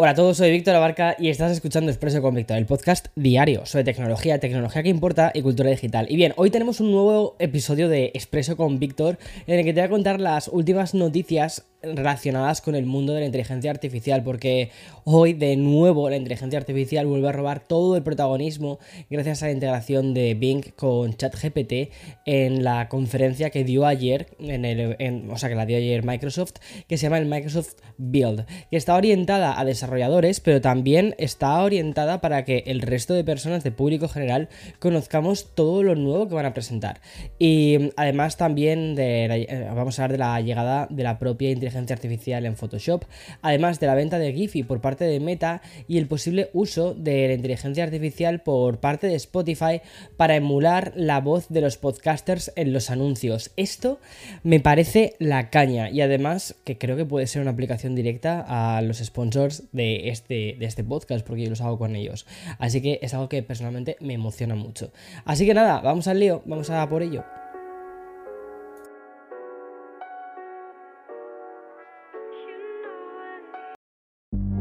Hola a todos, soy Víctor Abarca y estás escuchando Expreso con Víctor, el podcast diario sobre tecnología, tecnología que importa y cultura digital. Y bien, hoy tenemos un nuevo episodio de Expreso con Víctor en el que te voy a contar las últimas noticias relacionadas con el mundo de la inteligencia artificial, porque hoy de nuevo la inteligencia artificial vuelve a robar todo el protagonismo gracias a la integración de Bing con ChatGPT en la conferencia que dio ayer, en el, o sea, que la dio ayer Microsoft, que se llama el Microsoft Build, que está orientada a desarrolladores, pero también está orientada para que el resto de personas de público general conozcamos todo lo nuevo que van a presentar. Y además también eh, vamos a hablar de la llegada de la propia inteligencia inteligencia artificial en Photoshop, además de la venta de Giphy por parte de Meta y el posible uso de la inteligencia artificial por parte de Spotify para emular la voz de los podcasters en los anuncios. Esto me parece la caña y además que creo que puede ser una aplicación directa a los sponsors de este, de este podcast porque yo los hago con ellos. Así que es algo que personalmente me emociona mucho. Así que nada, vamos al lío, vamos a por ello.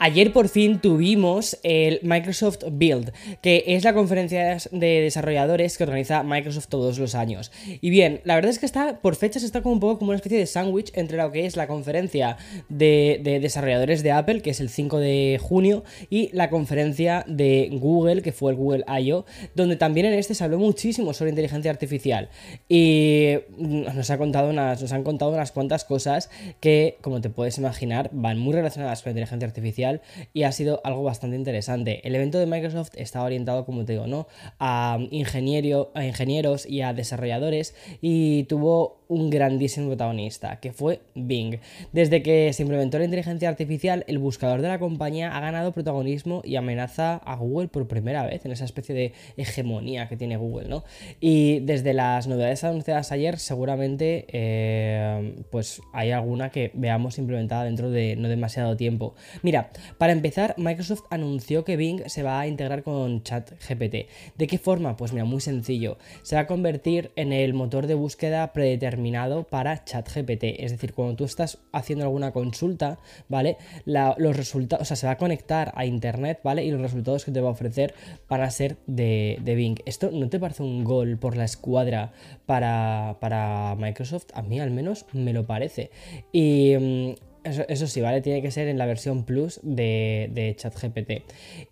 Ayer por fin tuvimos el Microsoft Build, que es la conferencia de desarrolladores que organiza Microsoft todos los años. Y bien, la verdad es que está, por fechas, está como un poco como una especie de sándwich entre lo que es la conferencia de, desarrolladores de Apple, que es el 5 de junio, y la conferencia de Google, que fue el Google I.O., donde también en este se habló muchísimo sobre inteligencia artificial. Y nos, contado unas, nos han contado unas cuantas cosas que, como te puedes imaginar, van muy relacionadas con la inteligencia artificial y ha sido algo bastante interesante. El evento de Microsoft está orientado, como te digo, ¿no? a, ingeniero, a ingenieros y a desarrolladores y tuvo un grandísimo protagonista, que fue Bing. Desde que se implementó la inteligencia artificial, el buscador de la compañía ha ganado protagonismo y amenaza a Google por primera vez en esa especie de hegemonía que tiene Google, ¿no? Y desde las novedades anunciadas ayer, seguramente eh, pues hay alguna que veamos implementada dentro de no demasiado tiempo. Mira, para empezar, Microsoft anunció que Bing se va a integrar con ChatGPT. ¿De qué forma? Pues mira, muy sencillo. Se va a convertir en el motor de búsqueda predeterminado para ChatGPT. Es decir, cuando tú estás haciendo alguna consulta, ¿vale? los resultados, o sea, se va a conectar a internet, ¿vale? Y los resultados que te va a ofrecer van a ser de, de Bing. ¿Esto no te parece un gol por la escuadra para, para Microsoft? A mí al menos me lo parece. Y eso, sí, ¿vale? Tiene que ser en la versión Plus de, ChatGPT.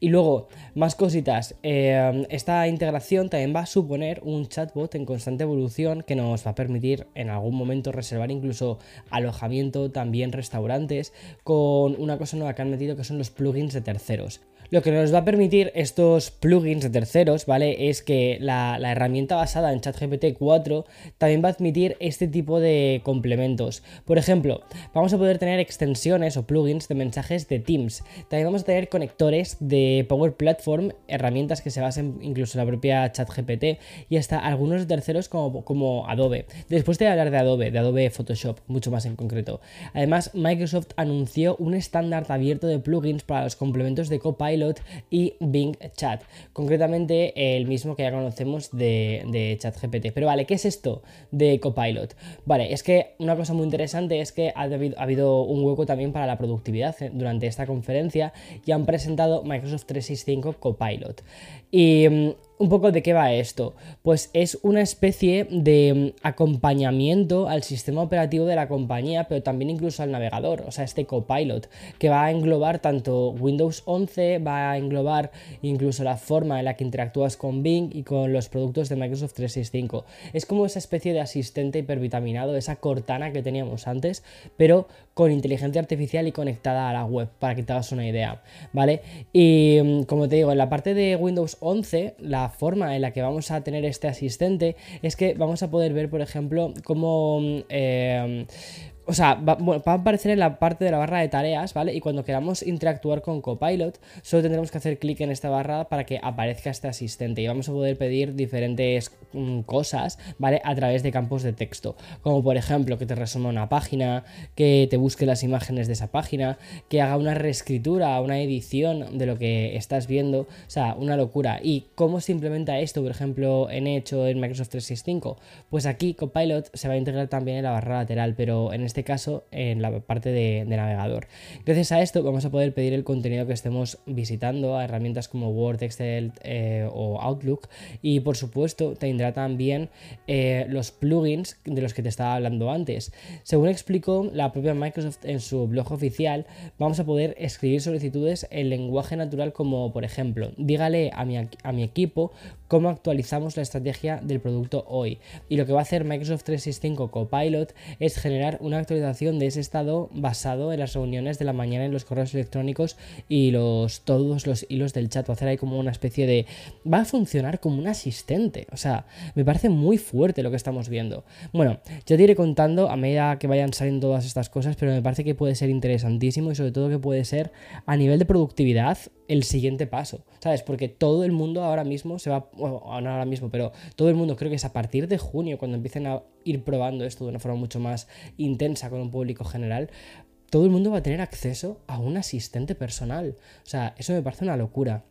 Y luego, más cositas. Eh, esta integración también va a suponer un chatbot en constante evolución que nos va a permitir en algún momento reservar incluso alojamiento, también restaurantes, con una cosa nueva que han metido que son los plugins de terceros. Lo que nos va a permitir estos plugins de terceros, ¿vale? Es que la, herramienta basada en ChatGPT 4 también va a admitir este tipo de complementos. Por ejemplo, vamos a poder tener extensiones o plugins de mensajes de Teams. También vamos a tener conectores de Power Platform, herramientas que se basen incluso en la propia ChatGPT y hasta algunos terceros como, como Adobe. Después de hablar de Adobe, de Adobe Photoshop, mucho más en concreto. Además, Microsoft anunció un estándar abierto de plugins para los complementos de Copilot y Bing Chat. Concretamente el mismo que ya conocemos de, de ChatGPT. Pero vale, ¿qué es esto de Copilot? Vale, es que una cosa muy interesante es que ha habido, ha habido un hueco también para la productividad durante esta conferencia y han presentado Microsoft 365 Copilot. Y mm, un poco de qué va esto. Pues es una especie de mm, acompañamiento al sistema operativo de la compañía, pero también incluso al navegador, o sea, este copilot, que va a englobar tanto Windows 11, va a englobar incluso la forma en la que interactúas con Bing y con los productos de Microsoft 365. Es como esa especie de asistente hipervitaminado, esa cortana que teníamos antes, pero con inteligencia artificial y conectada a la web, para que te hagas una idea, ¿vale? Y mm, como te digo, en la parte de Windows 11, la forma en la que vamos a tener este asistente es que vamos a poder ver, por ejemplo, cómo... Mm, eh, o sea, va, a aparecer en la parte de la barra de tareas, ¿vale? Y cuando queramos interactuar con Copilot, solo tendremos que hacer clic en esta barra para que aparezca este asistente y vamos a poder pedir diferentes mm, cosas, ¿vale? A través de campos de texto, como por ejemplo que te resuma una página, que te busque las imágenes de esa página, que haga una reescritura, una edición de lo que estás viendo, o sea, una locura. ¿Y cómo se implementa esto, por ejemplo, en hecho en Microsoft 365? Pues aquí Copilot se va a integrar también en la barra lateral, pero en este este caso en la parte de, navegador. Gracias a esto vamos a poder pedir el contenido que estemos visitando a herramientas como Word, Excel eh, o Outlook y por supuesto tendrá también eh, los plugins de los que te estaba hablando antes. Según explicó la propia Microsoft en su blog oficial, vamos a poder escribir solicitudes en lenguaje natural como por ejemplo, dígale a mi, a mi equipo cómo actualizamos la estrategia del producto hoy. Y lo que va a hacer Microsoft 365 Copilot es generar una actualización de ese estado basado en las reuniones de la mañana en los correos electrónicos y los, todos los hilos del chat. A hacer ahí como una especie de... Va a funcionar como un asistente. O sea, me parece muy fuerte lo que estamos viendo. Bueno, ya te iré contando a medida que vayan saliendo todas estas cosas, pero me parece que puede ser interesantísimo y sobre todo que puede ser a nivel de productividad el siguiente paso, ¿sabes? Porque todo el mundo ahora mismo se va, bueno, no ahora mismo, pero todo el mundo creo que es a partir de junio cuando empiecen a ir probando esto de una forma mucho más intensa con un público general, todo el mundo va a tener acceso a un asistente personal. O sea, eso me parece una locura.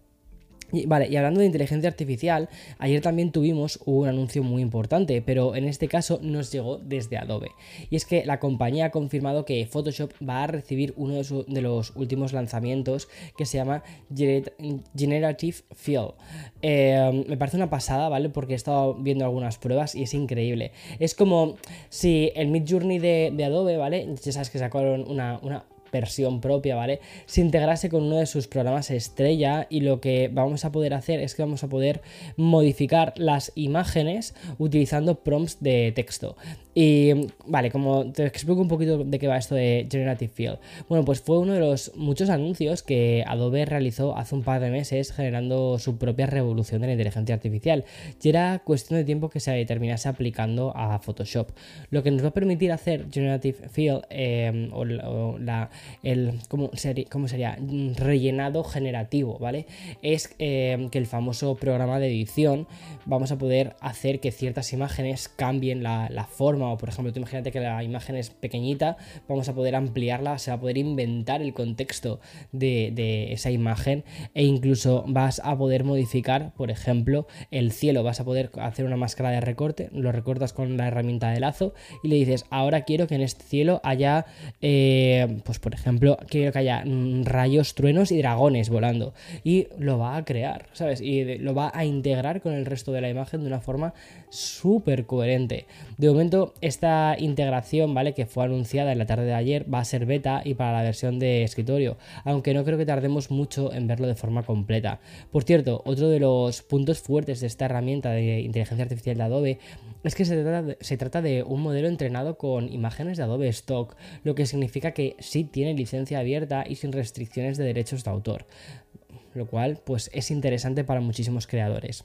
Y, vale, y hablando de inteligencia artificial, ayer también tuvimos un anuncio muy importante, pero en este caso nos llegó desde Adobe. Y es que la compañía ha confirmado que Photoshop va a recibir uno de, los últimos lanzamientos que se llama Generative Fill. Eh, me parece una pasada, ¿vale? Porque he estado viendo algunas pruebas y es increíble. Es como si el Mid Journey de, de Adobe, ¿vale? Ya sabes que sacaron una versión propia, ¿vale? Se integrase con uno de sus programas estrella y lo que vamos a poder hacer es que vamos a poder modificar las imágenes utilizando prompts de texto. Y vale, como te explico un poquito de qué va esto de Generative Field. Bueno, pues fue uno de los muchos anuncios que Adobe realizó hace un par de meses generando su propia revolución de la inteligencia artificial. Y era cuestión de tiempo que se terminase aplicando a Photoshop. Lo que nos va a permitir hacer Generative Field eh, o, la, el, ¿cómo sería, ¿cómo sería? Rellenado generativo, ¿vale? Es eh, que el famoso programa de edición vamos a poder hacer que ciertas imágenes cambien la, la forma o por ejemplo, tú imagínate que la imagen es pequeñita, vamos a poder ampliarla, se va a poder inventar el contexto de, esa imagen e incluso vas a poder modificar, por ejemplo, el cielo, vas a poder hacer una máscara de recorte, lo recortas con la herramienta de lazo y le dices, ahora quiero que en este cielo haya, eh, pues por ejemplo, quiero que haya mm, rayos, truenos y dragones volando y lo va a crear, ¿sabes? Y lo va a integrar con el resto de la imagen de una forma súper coherente. De momento esta integración, ¿vale? Que fue anunciada en la tarde de ayer, va a ser beta y para la versión de escritorio, aunque no creo que tardemos mucho en verlo de forma completa. Por cierto, otro de los puntos fuertes de esta herramienta de inteligencia artificial de Adobe es que se trata de, se trata de un modelo entrenado con imágenes de Adobe Stock, lo que significa que sí tiene licencia abierta y sin restricciones de derechos de autor, lo cual pues es interesante para muchísimos creadores.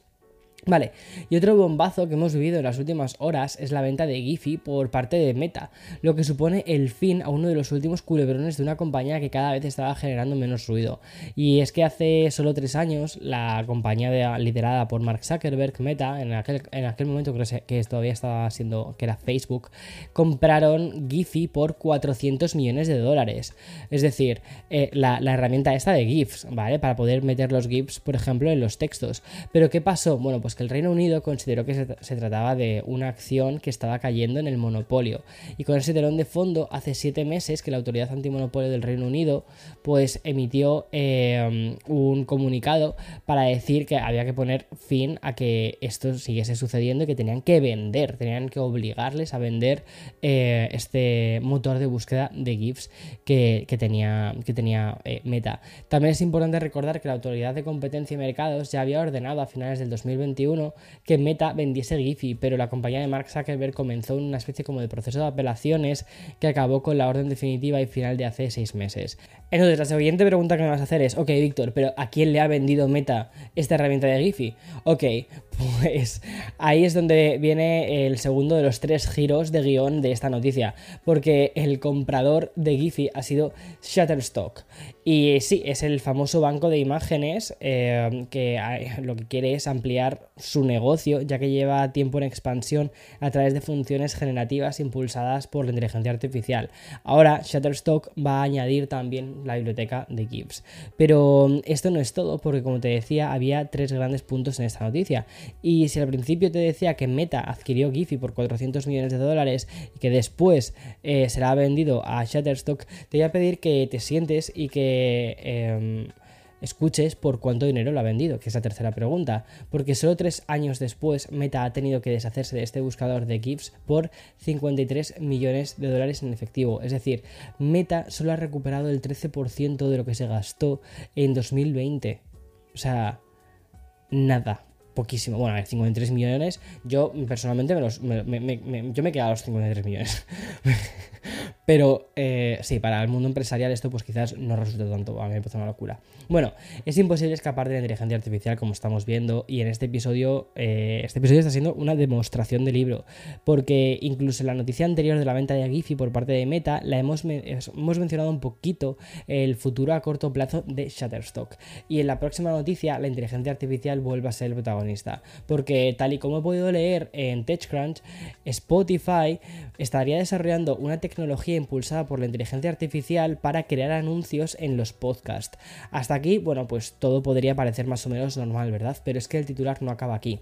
Vale, y otro bombazo que hemos vivido en las últimas horas es la venta de Giphy por parte de Meta, lo que supone el fin a uno de los últimos culebrones de una compañía que cada vez estaba generando menos ruido. Y es que hace solo tres años la compañía liderada por Mark Zuckerberg, Meta, en aquel, en aquel momento creo que todavía estaba siendo, que era Facebook, compraron Giphy por 400 millones de dólares. Es decir, eh, la, la herramienta esta de GIFs, ¿vale? Para poder meter los GIFs, por ejemplo, en los textos. Pero ¿qué pasó? Bueno, pues Pues que el Reino Unido consideró que se, trataba de una acción que estaba cayendo en el monopolio. Y con ese telón de fondo, hace siete meses que la Autoridad Antimonopolio del Reino Unido pues emitió eh, un comunicado para decir que había que poner fin a que esto siguiese sucediendo y que tenían que vender, tenían que obligarles a vender eh, este motor de búsqueda de GIFs que, tenía, que tenía eh, Meta. También es importante recordar que la Autoridad de Competencia y Mercados ya había ordenado a finales del 2021 que Meta vendiese Giphy, pero la compañía de Mark Zuckerberg comenzó una especie como de proceso de apelaciones que acabó con la orden definitiva y final de hace seis meses. Entonces, la siguiente pregunta que me vas a hacer es, ok, Víctor, pero ¿a quién le ha vendido Meta esta herramienta de Giphy? Ok, pues ahí es donde viene el segundo de los tres giros de guion de esta noticia, porque el comprador de Giphy ha sido Shutterstock. Y sí, es el famoso banco de imágenes eh, que lo que quiere es ampliar su negocio, ya que lleva tiempo en expansión a través de funciones generativas impulsadas por la inteligencia artificial. Ahora Shutterstock va a añadir también la biblioteca de GIFs. Pero mm, esto no es todo, porque como te decía, había tres grandes puntos en esta noticia. Y si al principio te decía que Meta adquirió Giphy por 400 millones de dólares y que después eh, será vendido a Shutterstock, te voy a pedir que te sientes y que... Em, escuches por cuánto dinero lo ha vendido, que es la tercera pregunta, porque solo tres años después Meta ha tenido que deshacerse de este buscador de GIFs por 53 millones de dólares en efectivo, es decir, Meta solo ha recuperado el 13% de lo que se gastó en 2020, o sea, nada. Poquísimo, bueno, a ver, 53 millones. Yo personalmente me los. yo me he quedado a los 53 millones. Pero eh, sí, para el mundo empresarial esto pues quizás no resulte tanto, a mí me parece una locura. Bueno, es imposible escapar de la inteligencia artificial como estamos viendo y en este episodio, eh, este episodio está siendo una demostración de libro, porque incluso en la noticia anterior de la venta de Giphy por parte de Meta, la hemos, hemos mencionado un poquito el futuro a corto plazo de Shutterstock. Y en la próxima noticia, la inteligencia artificial vuelve a ser el protagonista, porque tal y como he podido leer en TechCrunch, Spotify estaría desarrollando una tecnología impulsada por la inteligencia artificial para crear anuncios en los podcasts. Hasta aquí, bueno, pues todo podría parecer más o menos normal, ¿verdad? Pero es que el titular no acaba aquí.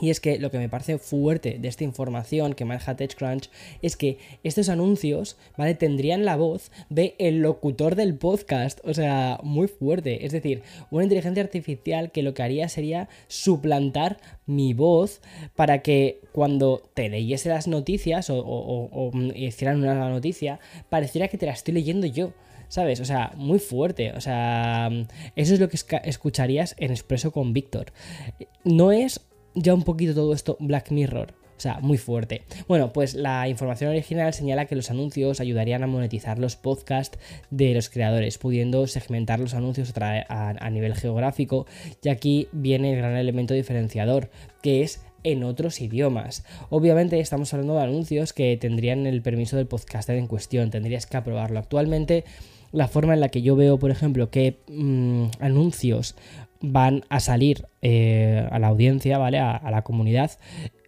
Y es que lo que me parece fuerte de esta información que maneja TechCrunch es que estos anuncios, ¿vale? Tendrían la voz de el locutor del podcast, o sea, muy fuerte. Es decir, una inteligencia artificial que lo que haría sería suplantar mi voz para que cuando te leyese las noticias o, hicieran una noticia, pareciera que te la estoy leyendo yo. ¿sabes? O sea, muy fuerte. O sea, eso es lo que escucharías en Expreso con Víctor. No es ya un poquito todo esto Black Mirror. O sea, muy fuerte. Bueno, pues la información original señala que los anuncios ayudarían a monetizar los podcasts de los creadores, pudiendo segmentar los anuncios a, nivel geográfico. Y aquí viene el gran elemento diferenciador, que es en otros idiomas. Obviamente estamos hablando de anuncios que tendrían el permiso del podcaster en cuestión, tendrías que aprobarlo. Actualmente la forma en la que yo veo, por ejemplo, que mm, anuncios van a salir eh, a la audiencia, ¿vale? A, la comunidad.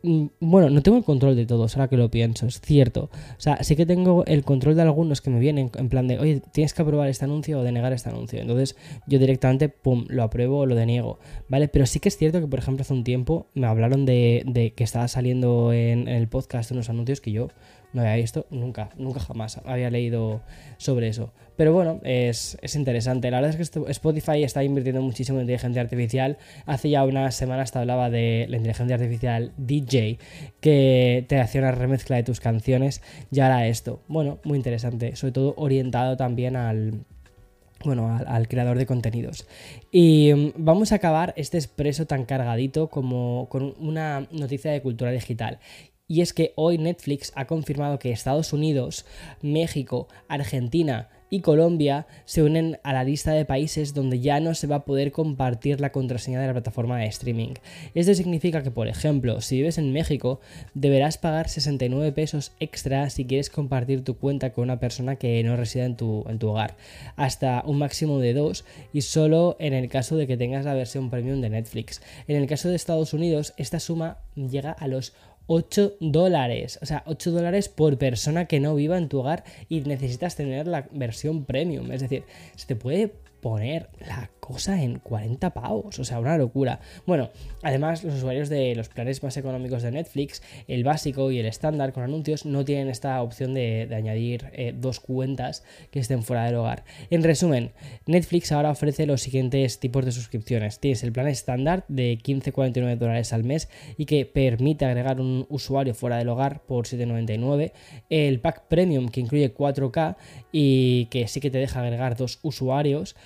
Mm, bueno, no tengo el control de todos, ahora que lo pienso, es cierto. O sea, sí que tengo el control de algunos que me vienen en plan de, oye, tienes que aprobar este anuncio o denegar este anuncio. Entonces, yo directamente, pum, lo apruebo o lo deniego, ¿vale? Pero sí que es cierto que, por ejemplo, hace un tiempo me hablaron de, que estaba saliendo en, en el podcast unos anuncios que yo no había visto nunca, nunca jamás había leído sobre eso. Pero bueno, es, interesante. La verdad es que Spotify está invirtiendo muchísimo en inteligencia artificial. Hace ya unas semanas te hablaba de la inteligencia artificial DJ, que te hacía una remezcla de tus canciones y ahora esto. Bueno, muy interesante, sobre todo orientado también al bueno, al, creador de contenidos. Y mm, vamos a acabar este expreso tan cargadito como con una noticia de cultura digital. Y es que hoy Netflix ha confirmado que Estados Unidos, México, Argentina y Colombia se unen a la lista de países donde ya no se va a poder compartir la contraseña de la plataforma de streaming. Esto significa que, por ejemplo, si vives en México, deberás pagar 69 pesos extra si quieres compartir tu cuenta con una persona que no resida en tu, en tu hogar, hasta un máximo de dos y solo en el caso de que tengas la versión premium de Netflix. En el caso de Estados Unidos, esta suma llega a los 8 dólares. O sea, 8 dólares por persona que no viva en tu hogar y necesitas tener la versión premium. Es decir, se te puede poner la cosa en 40 pavos, o sea, una locura. Bueno, además los usuarios de los planes más económicos de Netflix, el básico y el estándar con anuncios, no tienen esta opción de, añadir eh, dos cuentas que estén fuera del hogar. En resumen, Netflix ahora ofrece los siguientes tipos de suscripciones. Tienes el plan estándar de 15,49 dólares al mes y que permite agregar un usuario fuera del hogar por 7,99. El pack premium que incluye 4K y que sí que te deja agregar dos usuarios,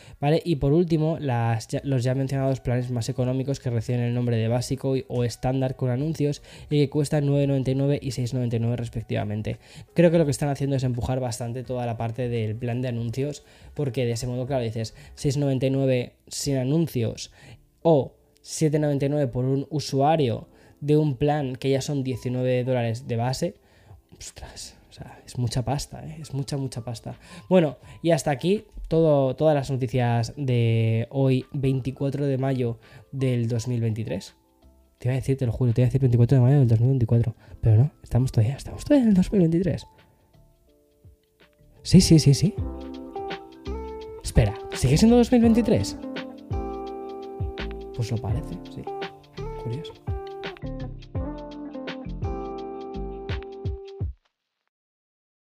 Y por último, los ya mencionados planes más económicos que reciben el nombre de básico o estándar con anuncios y que cuestan 9,99 y 6,99 respectivamente. Creo que lo que están haciendo es empujar bastante toda la parte del plan de anuncios porque de ese modo, claro, dices 6,99 sin anuncios o 7,99 por un usuario de un plan que ya son 19 dólares de base. Ostras, o sea, es mucha pasta, ¿eh? es mucha, mucha pasta. Bueno, y hasta aquí todo, todas las noticias de hoy, 24 de mayo del 2023. Te iba a decir, te lo juro, te iba a decir 24 de mayo del 2024. Pero no, estamos todavía, estamos todavía en el 2023. Sí, sí, sí, sí. Espera, ¿sigue siendo 2023? Pues lo parece.